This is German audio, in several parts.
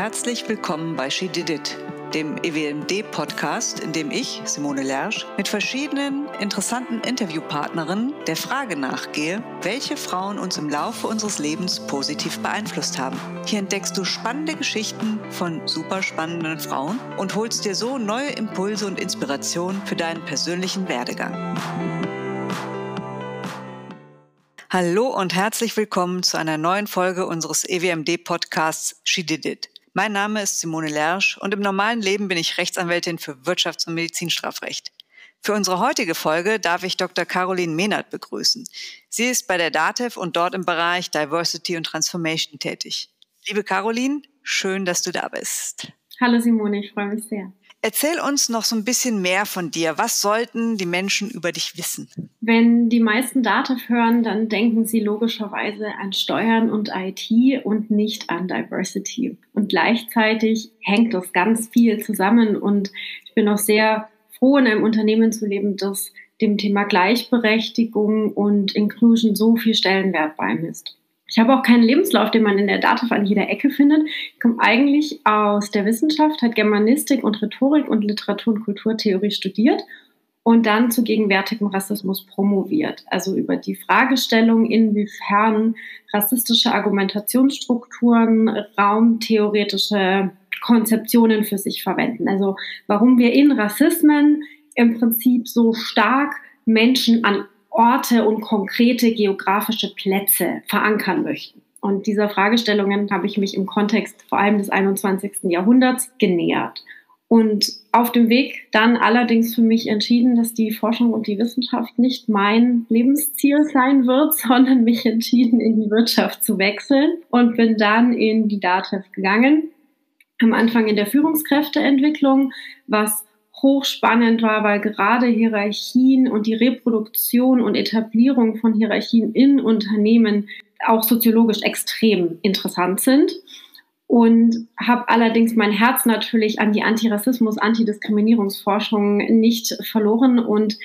Herzlich willkommen bei She Did It, dem EWMD-Podcast, in dem ich, Simone Lersch, mit verschiedenen interessanten Interviewpartnerinnen der Frage nachgehe, welche Frauen uns im Laufe unseres Lebens positiv beeinflusst haben. Hier entdeckst du spannende Geschichten von super spannenden Frauen und holst dir so neue Impulse und Inspirationen für deinen persönlichen Werdegang. Hallo und herzlich willkommen zu einer neuen Folge unseres EWMD-Podcasts She Did It. Mein Name ist Simone Lersch und im normalen Leben bin ich Rechtsanwältin für Wirtschafts- und Medizinstrafrecht. Für unsere heutige Folge darf ich Dr. Caroline Mehnert begrüßen. Sie ist bei der DATEV und dort im Bereich Diversity und Transformation tätig. Liebe Caroline, schön, dass du da bist. Hallo Simone, ich freue mich sehr. Erzähl uns noch so ein bisschen mehr von dir. Was sollten die Menschen über dich wissen? Wenn die meisten Dativ hören, dann denken sie logischerweise an Steuern und IT und nicht an Diversity. Und gleichzeitig hängt das ganz viel zusammen und ich bin auch sehr froh, in einem Unternehmen zu leben, das dem Thema Gleichberechtigung und Inclusion so viel Stellenwert beimisst. Ich habe auch keinen Lebenslauf, den man in der DATEV an jeder Ecke findet. Ich komme eigentlich aus der Wissenschaft, hat Germanistik und Rhetorik und Literatur- und Kulturtheorie studiert und dann zu gegenwärtigem Rassismus promoviert. Also über die Fragestellung, inwiefern rassistische Argumentationsstrukturen raumtheoretische Konzeptionen für sich verwenden. Also warum wir in Rassismen im Prinzip so stark Menschen an Orte und konkrete geografische Plätze verankern möchten. Und dieser Fragestellungen habe ich mich im Kontext vor allem des 21. Jahrhunderts genähert. Und auf dem Weg dann allerdings für mich entschieden, dass die Forschung und die Wissenschaft nicht mein Lebensziel sein wird, sondern mich entschieden, in die Wirtschaft zu wechseln und bin dann in die DATEV gegangen. Am Anfang in der Führungskräfteentwicklung, was hochspannend war, weil gerade Hierarchien und die Reproduktion und Etablierung von Hierarchien in Unternehmen auch soziologisch extrem interessant sind. Und habe allerdings mein Herz natürlich an die Antirassismus, Antidiskriminierungsforschung nicht verloren und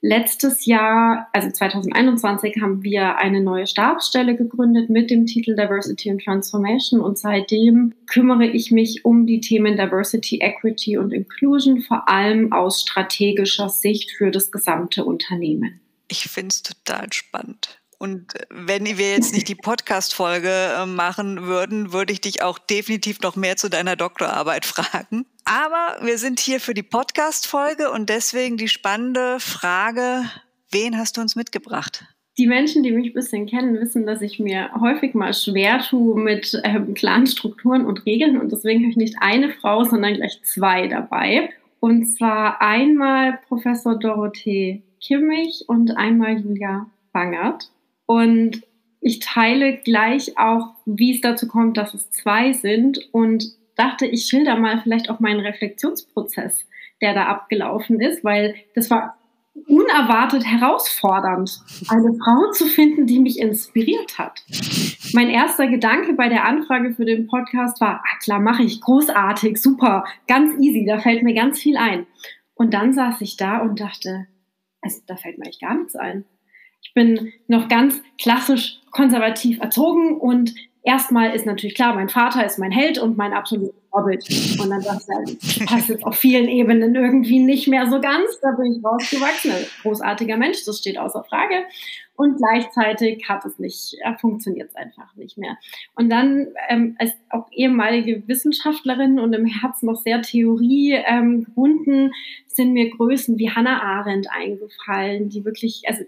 Letztes Jahr, also 2021, haben wir eine neue Stabsstelle gegründet mit dem Titel Diversity and Transformation und seitdem kümmere ich mich um die Themen Diversity, Equity und Inclusion, vor allem aus strategischer Sicht für das gesamte Unternehmen. Ich finde es total spannend. Und wenn wir jetzt nicht die Podcast-Folge äh, machen würden, würde ich dich auch definitiv noch mehr zu deiner Doktorarbeit fragen. Aber wir sind hier für die Podcast-Folge und deswegen die spannende Frage, wen hast du uns mitgebracht? Die Menschen, die mich ein bisschen kennen, wissen, dass ich mir häufig mal schwer tue mit ähm, klaren Strukturen und Regeln und deswegen habe ich nicht eine Frau, sondern gleich zwei dabei. Und zwar einmal Professor Dorothee Kimmich und einmal Julia Bangert. Und ich teile gleich auch, wie es dazu kommt, dass es zwei sind und dachte, ich schilder mal vielleicht auch meinen Reflexionsprozess, der da abgelaufen ist, weil das war unerwartet herausfordernd, eine Frau zu finden, die mich inspiriert hat. Mein erster Gedanke bei der Anfrage für den Podcast war, ah klar, mache ich, großartig, super, ganz easy, da fällt mir ganz viel ein. Und dann saß ich da und dachte, also, da fällt mir eigentlich gar nichts ein. Ich bin noch ganz klassisch konservativ erzogen und erstmal ist natürlich klar, mein Vater ist mein Held und mein absolutes Vorbild. Und dann dachte ich, das passt jetzt auf vielen Ebenen irgendwie nicht mehr so ganz. Da bin ich rausgewachsen. Ein großartiger Mensch, das steht außer Frage. Und gleichzeitig hat es nicht, äh, funktioniert es einfach nicht mehr. Und dann ähm, als auch ehemalige Wissenschaftlerin und im Herzen noch sehr Theorie ähm, gebunden, sind mir Größen wie Hannah Arendt eingefallen, die wirklich, also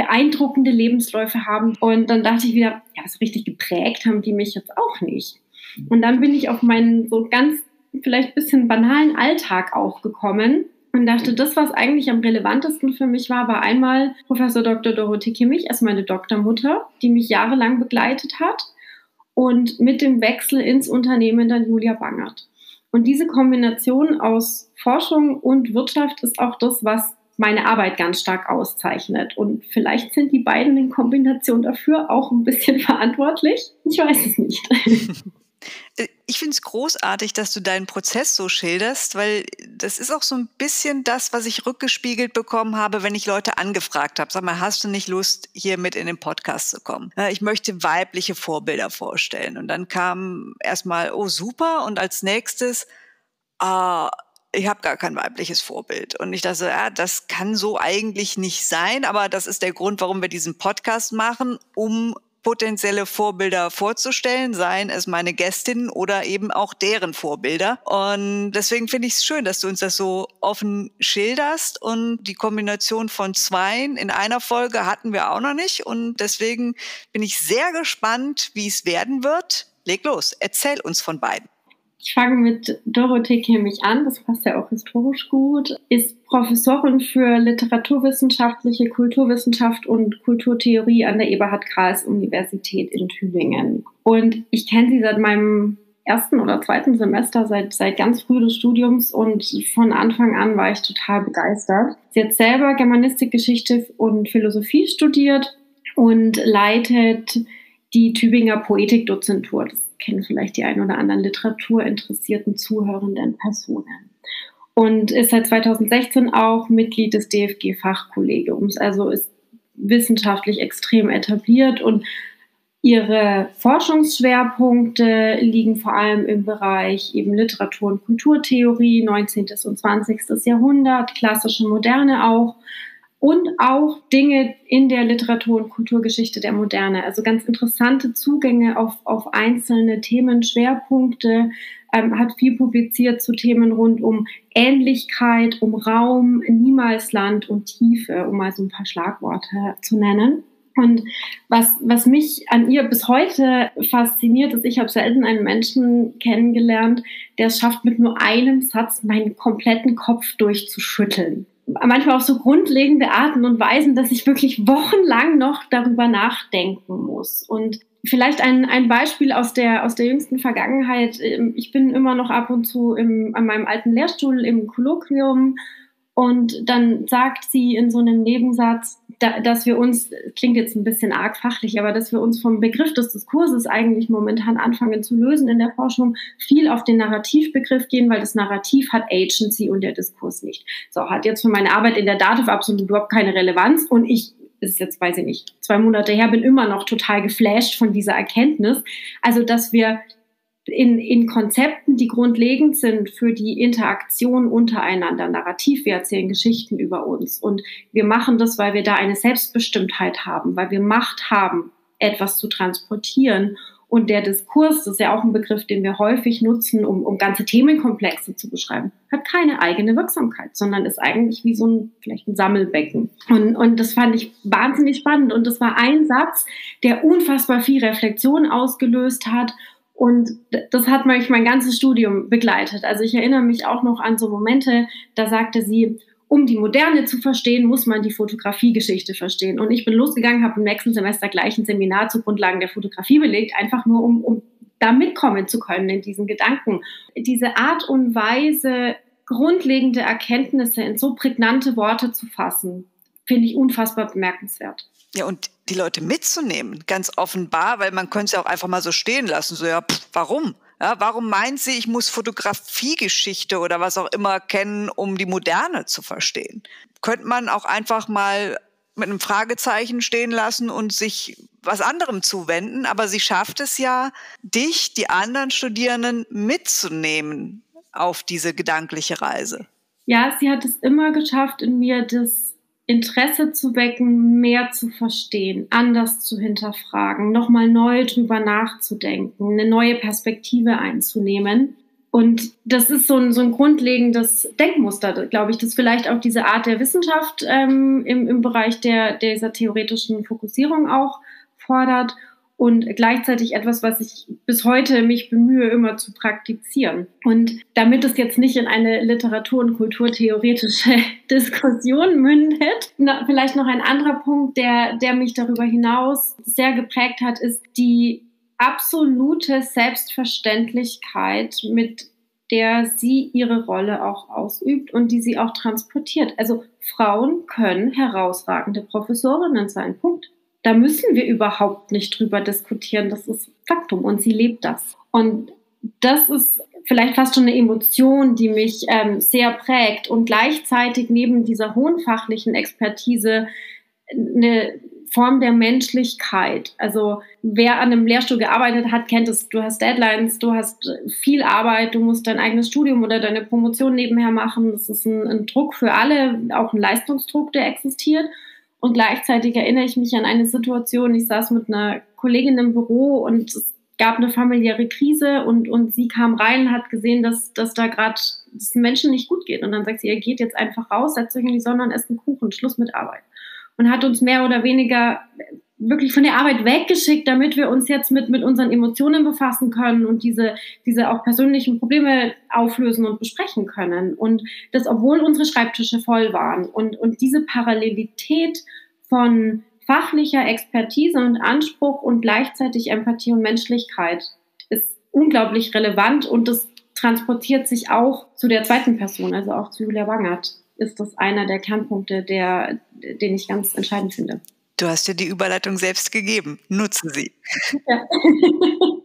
beeindruckende Lebensläufe haben. Und dann dachte ich wieder, ja, so richtig geprägt haben die mich jetzt auch nicht. Und dann bin ich auf meinen so ganz vielleicht bisschen banalen Alltag auch gekommen und dachte, das, was eigentlich am relevantesten für mich war, war einmal Professor Dr. Dorothee Kimmich, als meine Doktormutter, die mich jahrelang begleitet hat und mit dem Wechsel ins Unternehmen dann Julia Bangert. Und diese Kombination aus Forschung und Wirtschaft ist auch das, was meine Arbeit ganz stark auszeichnet. Und vielleicht sind die beiden in Kombination dafür auch ein bisschen verantwortlich. Ich weiß es nicht. Äh, ich finde es großartig, dass du deinen Prozess so schilderst, weil das ist auch so ein bisschen das, was ich rückgespiegelt bekommen habe, wenn ich Leute angefragt habe. Sag mal, hast du nicht Lust, hier mit in den Podcast zu kommen? Ich möchte weibliche Vorbilder vorstellen. Und dann kam erstmal, oh super, und als nächstes, ah, ich habe gar kein weibliches Vorbild. Und ich dachte, ja, das kann so eigentlich nicht sein, aber das ist der Grund, warum wir diesen Podcast machen, um potenzielle Vorbilder vorzustellen, seien es meine Gästinnen oder eben auch deren Vorbilder. Und deswegen finde ich es schön, dass du uns das so offen schilderst. Und die Kombination von zweien in einer Folge hatten wir auch noch nicht. Und deswegen bin ich sehr gespannt, wie es werden wird. Leg los, erzähl uns von beiden. Ich fange mit Dorothee Kimmich an, das passt ja auch historisch gut, ist Professorin für literaturwissenschaftliche Kulturwissenschaft und Kulturtheorie an der Eberhard Karls Universität in Tübingen. Und ich kenne sie seit meinem ersten oder zweiten Semester, seit, seit ganz früh des Studiums und von Anfang an war ich total begeistert. Sie hat selber Germanistik, Geschichte und Philosophie studiert und leitet die Tübinger Poetikdozentur. Das kennen vielleicht die ein oder anderen literaturinteressierten zuhörenden Personen. Und ist seit 2016 auch Mitglied des DFG-Fachkollegiums, also ist wissenschaftlich extrem etabliert und Ihre Forschungsschwerpunkte liegen vor allem im Bereich eben Literatur- und Kulturtheorie, 19. und 20. Jahrhundert, klassische Moderne auch und auch Dinge in der Literatur- und Kulturgeschichte der Moderne. Also ganz interessante Zugänge auf, auf einzelne Themenschwerpunkte, ähm, hat viel publiziert zu Themen rund um Ähnlichkeit, um Raum, Niemalsland und Tiefe, um mal so ein paar Schlagworte zu nennen. Und was, was mich an ihr bis heute fasziniert, ist, ich habe selten einen Menschen kennengelernt, der es schafft, mit nur einem Satz meinen kompletten Kopf durchzuschütteln manchmal auf so grundlegende Arten und Weisen, dass ich wirklich wochenlang noch darüber nachdenken muss. Und vielleicht ein, ein Beispiel aus der, aus der jüngsten Vergangenheit. Ähm, ich bin immer noch ab und zu im, an meinem alten Lehrstuhl im Kolloquium und dann sagt sie in so einem Nebensatz, da, dass wir uns, klingt jetzt ein bisschen arg fachlich, aber dass wir uns vom Begriff des Diskurses eigentlich momentan anfangen zu lösen in der Forschung, viel auf den Narrativbegriff gehen, weil das Narrativ hat Agency und der Diskurs nicht. So, hat jetzt für meine Arbeit in der Dativ absolut überhaupt keine Relevanz und ich ist jetzt, weiß ich nicht, zwei Monate her, bin immer noch total geflasht von dieser Erkenntnis. Also, dass wir in, in Konzepten, die grundlegend sind für die Interaktion untereinander. Narrativ, wir erzählen Geschichten über uns. Und wir machen das, weil wir da eine Selbstbestimmtheit haben, weil wir Macht haben, etwas zu transportieren. Und der Diskurs, das ist ja auch ein Begriff, den wir häufig nutzen, um, um ganze Themenkomplexe zu beschreiben, hat keine eigene Wirksamkeit, sondern ist eigentlich wie so ein, vielleicht ein Sammelbecken. Und, und das fand ich wahnsinnig spannend. Und das war ein Satz, der unfassbar viel Reflexion ausgelöst hat und das hat mich mein ganzes Studium begleitet. Also ich erinnere mich auch noch an so Momente, da sagte sie, um die Moderne zu verstehen, muss man die Fotografiegeschichte verstehen. Und ich bin losgegangen, habe im nächsten Semester gleich ein Seminar zu Grundlagen der Fotografie belegt, einfach nur um, um da mitkommen zu können in diesen Gedanken. Diese Art und Weise, grundlegende Erkenntnisse in so prägnante Worte zu fassen, finde ich unfassbar bemerkenswert. Ja, und die Leute mitzunehmen, ganz offenbar, weil man könnte es ja auch einfach mal so stehen lassen, so ja, pff, warum? Ja, warum meint sie, ich muss Fotografiegeschichte oder was auch immer kennen, um die Moderne zu verstehen? Könnte man auch einfach mal mit einem Fragezeichen stehen lassen und sich was anderem zuwenden, aber sie schafft es ja, dich, die anderen Studierenden mitzunehmen auf diese gedankliche Reise. Ja, sie hat es immer geschafft, in mir das Interesse zu wecken, mehr zu verstehen, anders zu hinterfragen, nochmal neu drüber nachzudenken, eine neue Perspektive einzunehmen. Und das ist so ein, so ein grundlegendes Denkmuster, glaube ich, das vielleicht auch diese Art der Wissenschaft ähm, im, im Bereich der, dieser theoretischen Fokussierung auch fordert und gleichzeitig etwas, was ich bis heute mich bemühe, immer zu praktizieren. Und damit es jetzt nicht in eine Literatur- und kulturtheoretische Diskussion mündet, na, vielleicht noch ein anderer Punkt, der, der mich darüber hinaus sehr geprägt hat, ist die absolute Selbstverständlichkeit, mit der sie ihre Rolle auch ausübt und die sie auch transportiert. Also Frauen können herausragende Professorinnen sein. Punkt. Da müssen wir überhaupt nicht drüber diskutieren. Das ist Faktum und sie lebt das. Und das ist vielleicht fast schon eine Emotion, die mich ähm, sehr prägt und gleichzeitig neben dieser hohen fachlichen Expertise eine Form der Menschlichkeit. Also wer an einem Lehrstuhl gearbeitet hat, kennt es. Du hast Deadlines, du hast viel Arbeit, du musst dein eigenes Studium oder deine Promotion nebenher machen. Das ist ein, ein Druck für alle, auch ein Leistungsdruck, der existiert. Und gleichzeitig erinnere ich mich an eine Situation, ich saß mit einer Kollegin im Büro und es gab eine familiäre Krise und, und sie kam rein und hat gesehen, dass, dass da gerade es Menschen nicht gut geht. Und dann sagt sie, ihr geht jetzt einfach raus, setzt euch in die Sonne und esst einen Kuchen, Schluss mit Arbeit. Und hat uns mehr oder weniger wirklich von der Arbeit weggeschickt, damit wir uns jetzt mit, mit unseren Emotionen befassen können und diese, diese auch persönlichen Probleme auflösen und besprechen können. Und das, obwohl unsere Schreibtische voll waren. Und, und diese Parallelität von fachlicher Expertise und Anspruch und gleichzeitig Empathie und Menschlichkeit ist unglaublich relevant und das transportiert sich auch zu der zweiten Person, also auch zu Julia Wangert. Ist das einer der Kernpunkte, der, den ich ganz entscheidend finde. Du hast dir die Überleitung selbst gegeben. Nutze sie. Ja.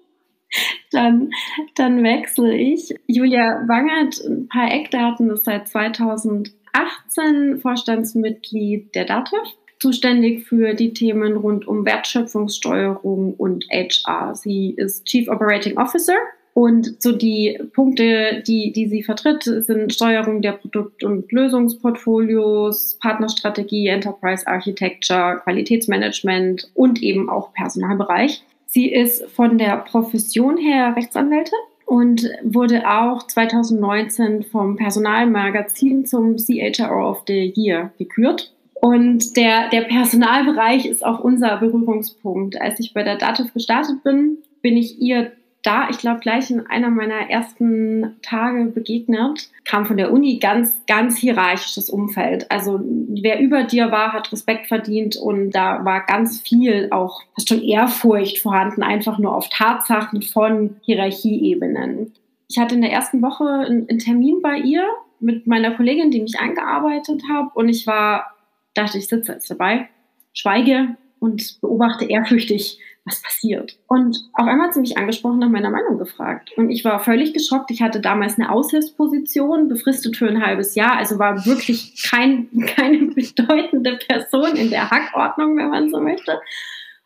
dann, dann wechsle ich. Julia Wangert, ein paar Eckdaten, ist seit 2018 Vorstandsmitglied der DATEV zuständig für die Themen rund um Wertschöpfungssteuerung und HR. Sie ist Chief Operating Officer und so die Punkte, die, die sie vertritt, sind Steuerung der Produkt- und Lösungsportfolios, Partnerstrategie, Enterprise Architecture, Qualitätsmanagement und eben auch Personalbereich. Sie ist von der Profession her Rechtsanwältin und wurde auch 2019 vom Personalmagazin zum CHRO of the Year gekürt. Und der, der Personalbereich ist auch unser Berührungspunkt. Als ich bei der Dativ gestartet bin, bin ich ihr da, ich glaube, gleich in einer meiner ersten Tage begegnet, kam von der Uni ganz, ganz hierarchisches Umfeld. Also wer über dir war, hat Respekt verdient und da war ganz viel auch fast schon Ehrfurcht vorhanden, einfach nur auf Tatsachen von Hierarchieebenen. Ich hatte in der ersten Woche einen, Termin bei ihr mit meiner Kollegin, die mich eingearbeitet hat und ich war dachte ich, sitze jetzt dabei, schweige und beobachte ehrfürchtig, was passiert. Und auf einmal hat sie mich angesprochen, nach meiner Meinung gefragt. Und ich war völlig geschockt. Ich hatte damals eine Aushilfsposition, befristet für ein halbes Jahr, also war wirklich kein, keine bedeutende Person in der Hackordnung, wenn man so möchte.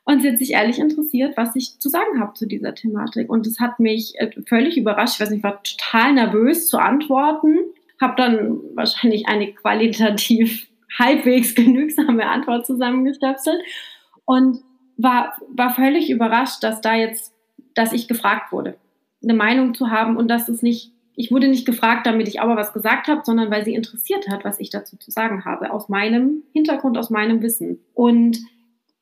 Und sie hat sich ehrlich interessiert, was ich zu sagen habe zu dieser Thematik. Und es hat mich äh, völlig überrascht. Ich weiß nicht, ich war total nervös zu antworten. Habe dann wahrscheinlich eine qualitativ halbwegs genügsame Antwort zusammengestöpselt und war, war völlig überrascht, dass da jetzt, dass ich gefragt wurde, eine Meinung zu haben und dass es nicht, ich wurde nicht gefragt, damit ich aber was gesagt habe, sondern weil sie interessiert hat, was ich dazu zu sagen habe, aus meinem Hintergrund, aus meinem Wissen. Und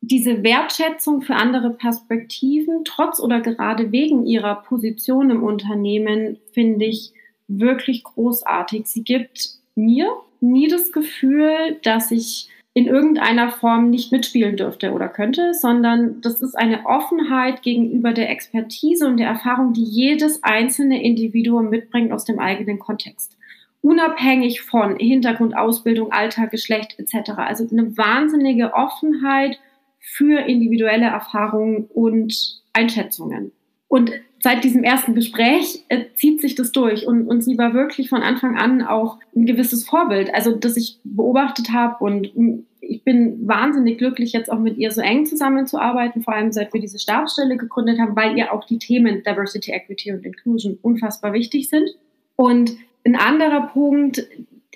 diese Wertschätzung für andere Perspektiven, trotz oder gerade wegen ihrer Position im Unternehmen, finde ich wirklich großartig. Sie gibt mir nie das Gefühl, dass ich in irgendeiner Form nicht mitspielen dürfte oder könnte, sondern das ist eine Offenheit gegenüber der Expertise und der Erfahrung, die jedes einzelne Individuum mitbringt aus dem eigenen Kontext. Unabhängig von Hintergrund, Ausbildung, Alter, Geschlecht etc. Also eine wahnsinnige Offenheit für individuelle Erfahrungen und Einschätzungen. Und seit diesem ersten Gespräch äh, zieht sich das durch. Und, und sie war wirklich von Anfang an auch ein gewisses Vorbild, also das ich beobachtet habe und ich bin wahnsinnig glücklich, jetzt auch mit ihr so eng zusammenzuarbeiten, vor allem seit wir diese Stabsstelle gegründet haben, weil ihr auch die Themen Diversity, Equity und Inclusion unfassbar wichtig sind. Und ein anderer Punkt,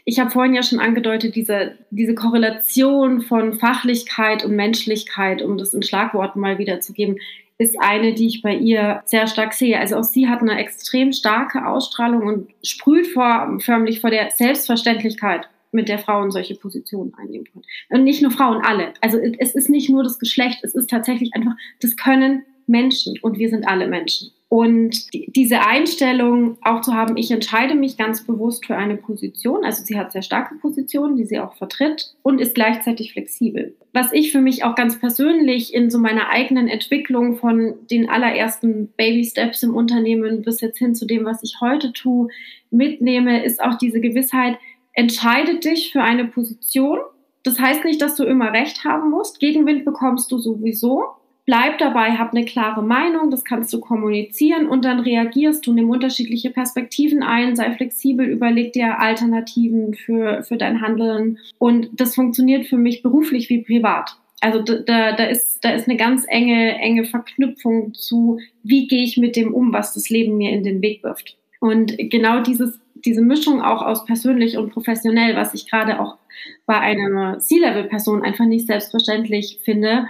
ich habe vorhin ja schon angedeutet, diese, diese Korrelation von Fachlichkeit und Menschlichkeit, um das in Schlagworten mal wiederzugeben, ist eine, die ich bei ihr sehr stark sehe. Also auch sie hat eine extrem starke Ausstrahlung und sprüht vor, förmlich vor der Selbstverständlichkeit, mit der Frauen solche Positionen einnehmen können. Und nicht nur Frauen, alle. Also es ist nicht nur das Geschlecht, es ist tatsächlich einfach, das können Menschen und wir sind alle Menschen. Und die, diese Einstellung auch zu haben, ich entscheide mich ganz bewusst für eine Position, also sie hat sehr starke Positionen, die sie auch vertritt und ist gleichzeitig flexibel. Was ich für mich auch ganz persönlich in so meiner eigenen Entwicklung von den allerersten Baby Steps im Unternehmen bis jetzt hin zu dem, was ich heute tue, mitnehme, ist auch diese Gewissheit, entscheide dich für eine Position. Das heißt nicht, dass du immer recht haben musst. Gegenwind bekommst du sowieso. Bleib dabei, hab eine klare Meinung, das kannst du kommunizieren und dann reagierst du, nimm unterschiedliche Perspektiven ein, sei flexibel, überleg dir Alternativen für, für dein Handeln. Und das funktioniert für mich beruflich wie privat. Also da, da, ist, da ist eine ganz enge, enge Verknüpfung zu, wie gehe ich mit dem um, was das Leben mir in den Weg wirft. Und genau dieses, diese Mischung auch aus persönlich und professionell, was ich gerade auch bei einer C-Level-Person einfach nicht selbstverständlich finde,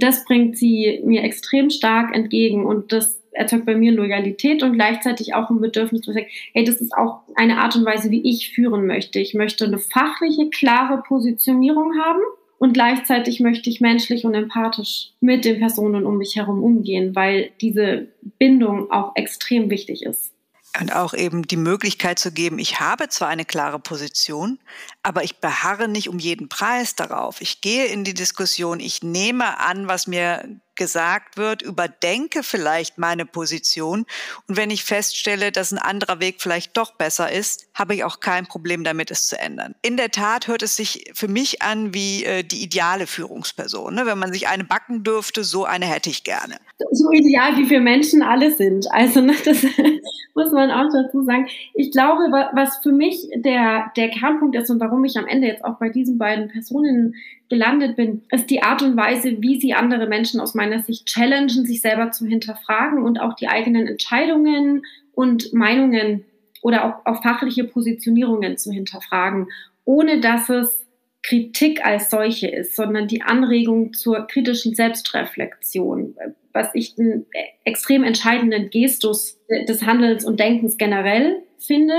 das bringt sie mir extrem stark entgegen und das erzeugt bei mir Loyalität und gleichzeitig auch ein Bedürfnis zu sagen, hey, das ist auch eine Art und Weise, wie ich führen möchte. Ich möchte eine fachliche, klare Positionierung haben und gleichzeitig möchte ich menschlich und empathisch mit den Personen um mich herum umgehen, weil diese Bindung auch extrem wichtig ist. Und auch eben die Möglichkeit zu geben, ich habe zwar eine klare Position, aber ich beharre nicht um jeden Preis darauf. Ich gehe in die Diskussion, ich nehme an, was mir gesagt wird, überdenke vielleicht meine Position und wenn ich feststelle, dass ein anderer Weg vielleicht doch besser ist, habe ich auch kein Problem damit, es zu ändern. In der Tat hört es sich für mich an wie äh, die ideale Führungsperson. Ne? Wenn man sich eine backen dürfte, so eine hätte ich gerne. So ideal, wie wir Menschen alle sind. Also ne, das muss man auch dazu sagen. Ich glaube, was für mich der, der Kernpunkt ist und warum ich am Ende jetzt auch bei diesen beiden Personen gelandet bin, ist die Art und Weise, wie sie andere Menschen aus meiner Sicht challengen, sich selber zu hinterfragen und auch die eigenen Entscheidungen und Meinungen oder auch, auch fachliche Positionierungen zu hinterfragen, ohne dass es Kritik als solche ist, sondern die Anregung zur kritischen Selbstreflexion, was ich einen extrem entscheidenden Gestus des Handelns und Denkens generell finde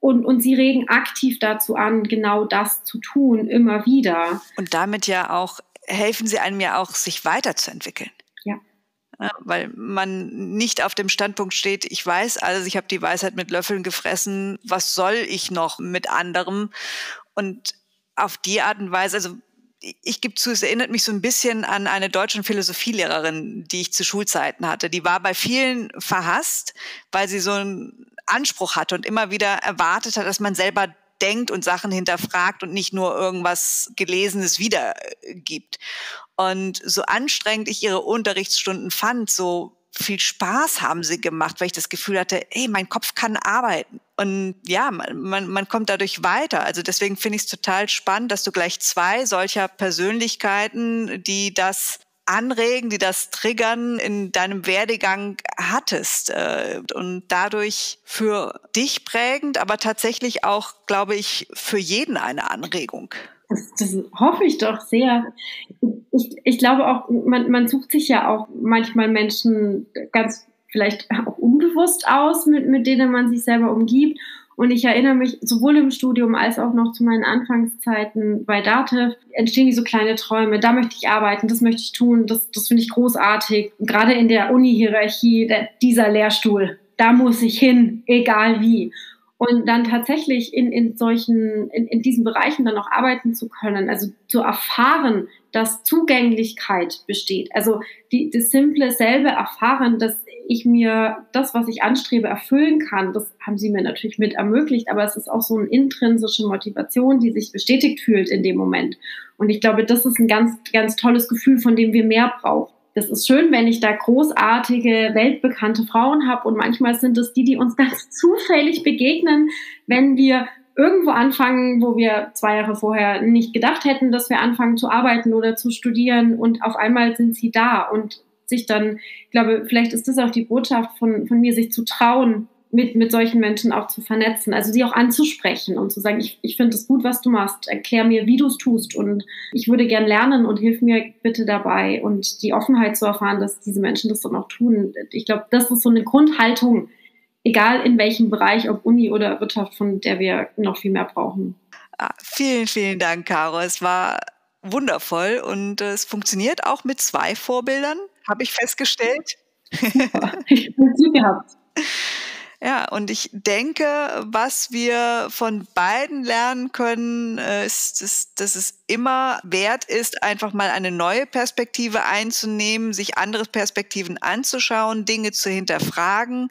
und, und sie regen aktiv dazu an, genau das zu tun, immer wieder. Und damit ja auch, helfen sie einem ja auch, sich weiterzuentwickeln. Ja. ja weil man nicht auf dem Standpunkt steht, ich weiß alles, ich habe die Weisheit mit Löffeln gefressen, was soll ich noch mit anderem? Und auf die Art und Weise, also ich gebe zu, es erinnert mich so ein bisschen an eine deutsche Philosophielehrerin, die ich zu Schulzeiten hatte. Die war bei vielen verhasst, weil sie so ein Anspruch hatte und immer wieder erwartet hat, dass man selber denkt und Sachen hinterfragt und nicht nur irgendwas Gelesenes wiedergibt. Und so anstrengend ich ihre Unterrichtsstunden fand, so viel Spaß haben sie gemacht, weil ich das Gefühl hatte, hey, mein Kopf kann arbeiten. Und ja, man, man, man kommt dadurch weiter. Also deswegen finde ich es total spannend, dass du gleich zwei solcher Persönlichkeiten, die das anregen, die das triggern, in deinem Werdegang hattest äh, und dadurch für dich prägend, aber tatsächlich auch, glaube ich, für jeden eine Anregung. Das, das hoffe ich doch sehr. Ich, ich glaube auch, man, man sucht sich ja auch manchmal Menschen ganz vielleicht auch unbewusst aus, mit, mit denen man sich selber umgibt. Und ich erinnere mich sowohl im Studium als auch noch zu meinen Anfangszeiten bei Datev entstehen die so kleine Träume. Da möchte ich arbeiten, das möchte ich tun, das, das finde ich großartig. gerade in der Uni-Hierarchie, dieser Lehrstuhl, da muss ich hin, egal wie. Und dann tatsächlich in, in solchen, in, in diesen Bereichen dann auch arbeiten zu können, also zu erfahren, dass Zugänglichkeit besteht. Also die, das simple selbe erfahren, dass ich mir das, was ich anstrebe, erfüllen kann, das haben sie mir natürlich mit ermöglicht, aber es ist auch so eine intrinsische Motivation, die sich bestätigt fühlt in dem Moment. Und ich glaube, das ist ein ganz, ganz tolles Gefühl, von dem wir mehr brauchen. Das ist schön, wenn ich da großartige, weltbekannte Frauen habe und manchmal sind es die, die uns ganz zufällig begegnen, wenn wir irgendwo anfangen, wo wir zwei Jahre vorher nicht gedacht hätten, dass wir anfangen zu arbeiten oder zu studieren und auf einmal sind sie da und sich dann, ich glaube, vielleicht ist das auch die Botschaft von, von mir, sich zu trauen, mit, mit solchen Menschen auch zu vernetzen, also sie auch anzusprechen und zu sagen, ich, ich finde es gut, was du machst, erklär mir, wie du es tust und ich würde gern lernen und hilf mir bitte dabei und die Offenheit zu erfahren, dass diese Menschen das dann auch tun. Ich glaube, das ist so eine Grundhaltung, egal in welchem Bereich, ob Uni oder Wirtschaft, von der wir noch viel mehr brauchen. Ah, vielen, vielen Dank, Caro. Es war wundervoll und es funktioniert auch mit zwei Vorbildern habe ich festgestellt. Super. Ich habe Glück gehabt. Ja, und ich denke, was wir von beiden lernen können, äh, ist, dass, dass es immer wert ist, einfach mal eine neue Perspektive einzunehmen, sich andere Perspektiven anzuschauen, Dinge zu hinterfragen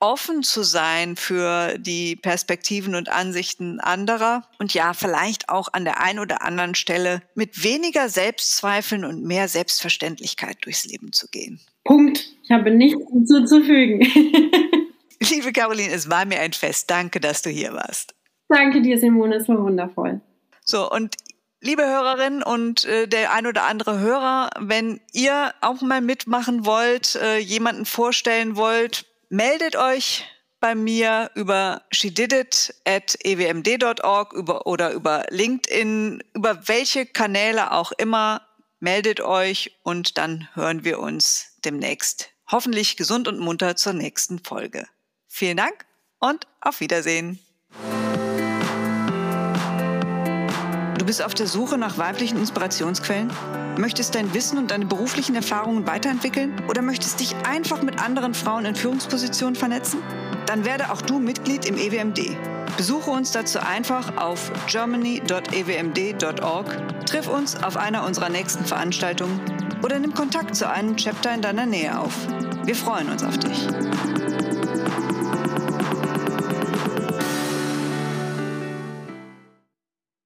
offen zu sein für die Perspektiven und Ansichten anderer und ja, vielleicht auch an der einen oder anderen Stelle mit weniger Selbstzweifeln und mehr Selbstverständlichkeit durchs Leben zu gehen. Punkt. Ich habe nichts hinzuzufügen. Liebe Caroline, es war mir ein Fest. Danke, dass du hier warst. Danke dir, Simone. Es war wundervoll. So, und liebe Hörerinnen und äh, der ein oder andere Hörer, wenn ihr auch mal mitmachen wollt, äh, jemanden vorstellen wollt, meldet euch bei mir über shedidit at ewmd.org über, oder über LinkedIn, über welche Kanäle auch immer. Meldet euch und dann hören wir uns demnächst. Hoffentlich gesund und munter zur nächsten Folge. Vielen Dank und auf Wiedersehen. Bist auf der Suche nach weiblichen Inspirationsquellen? Möchtest dein Wissen und deine beruflichen Erfahrungen weiterentwickeln? Oder möchtest dich einfach mit anderen Frauen in Führungspositionen vernetzen? Dann werde auch du Mitglied im EWMD. Besuche uns dazu einfach auf germany.ewmd.org, triff uns auf einer unserer nächsten Veranstaltungen oder nimm Kontakt zu einem Chapter in deiner Nähe auf. Wir freuen uns auf dich.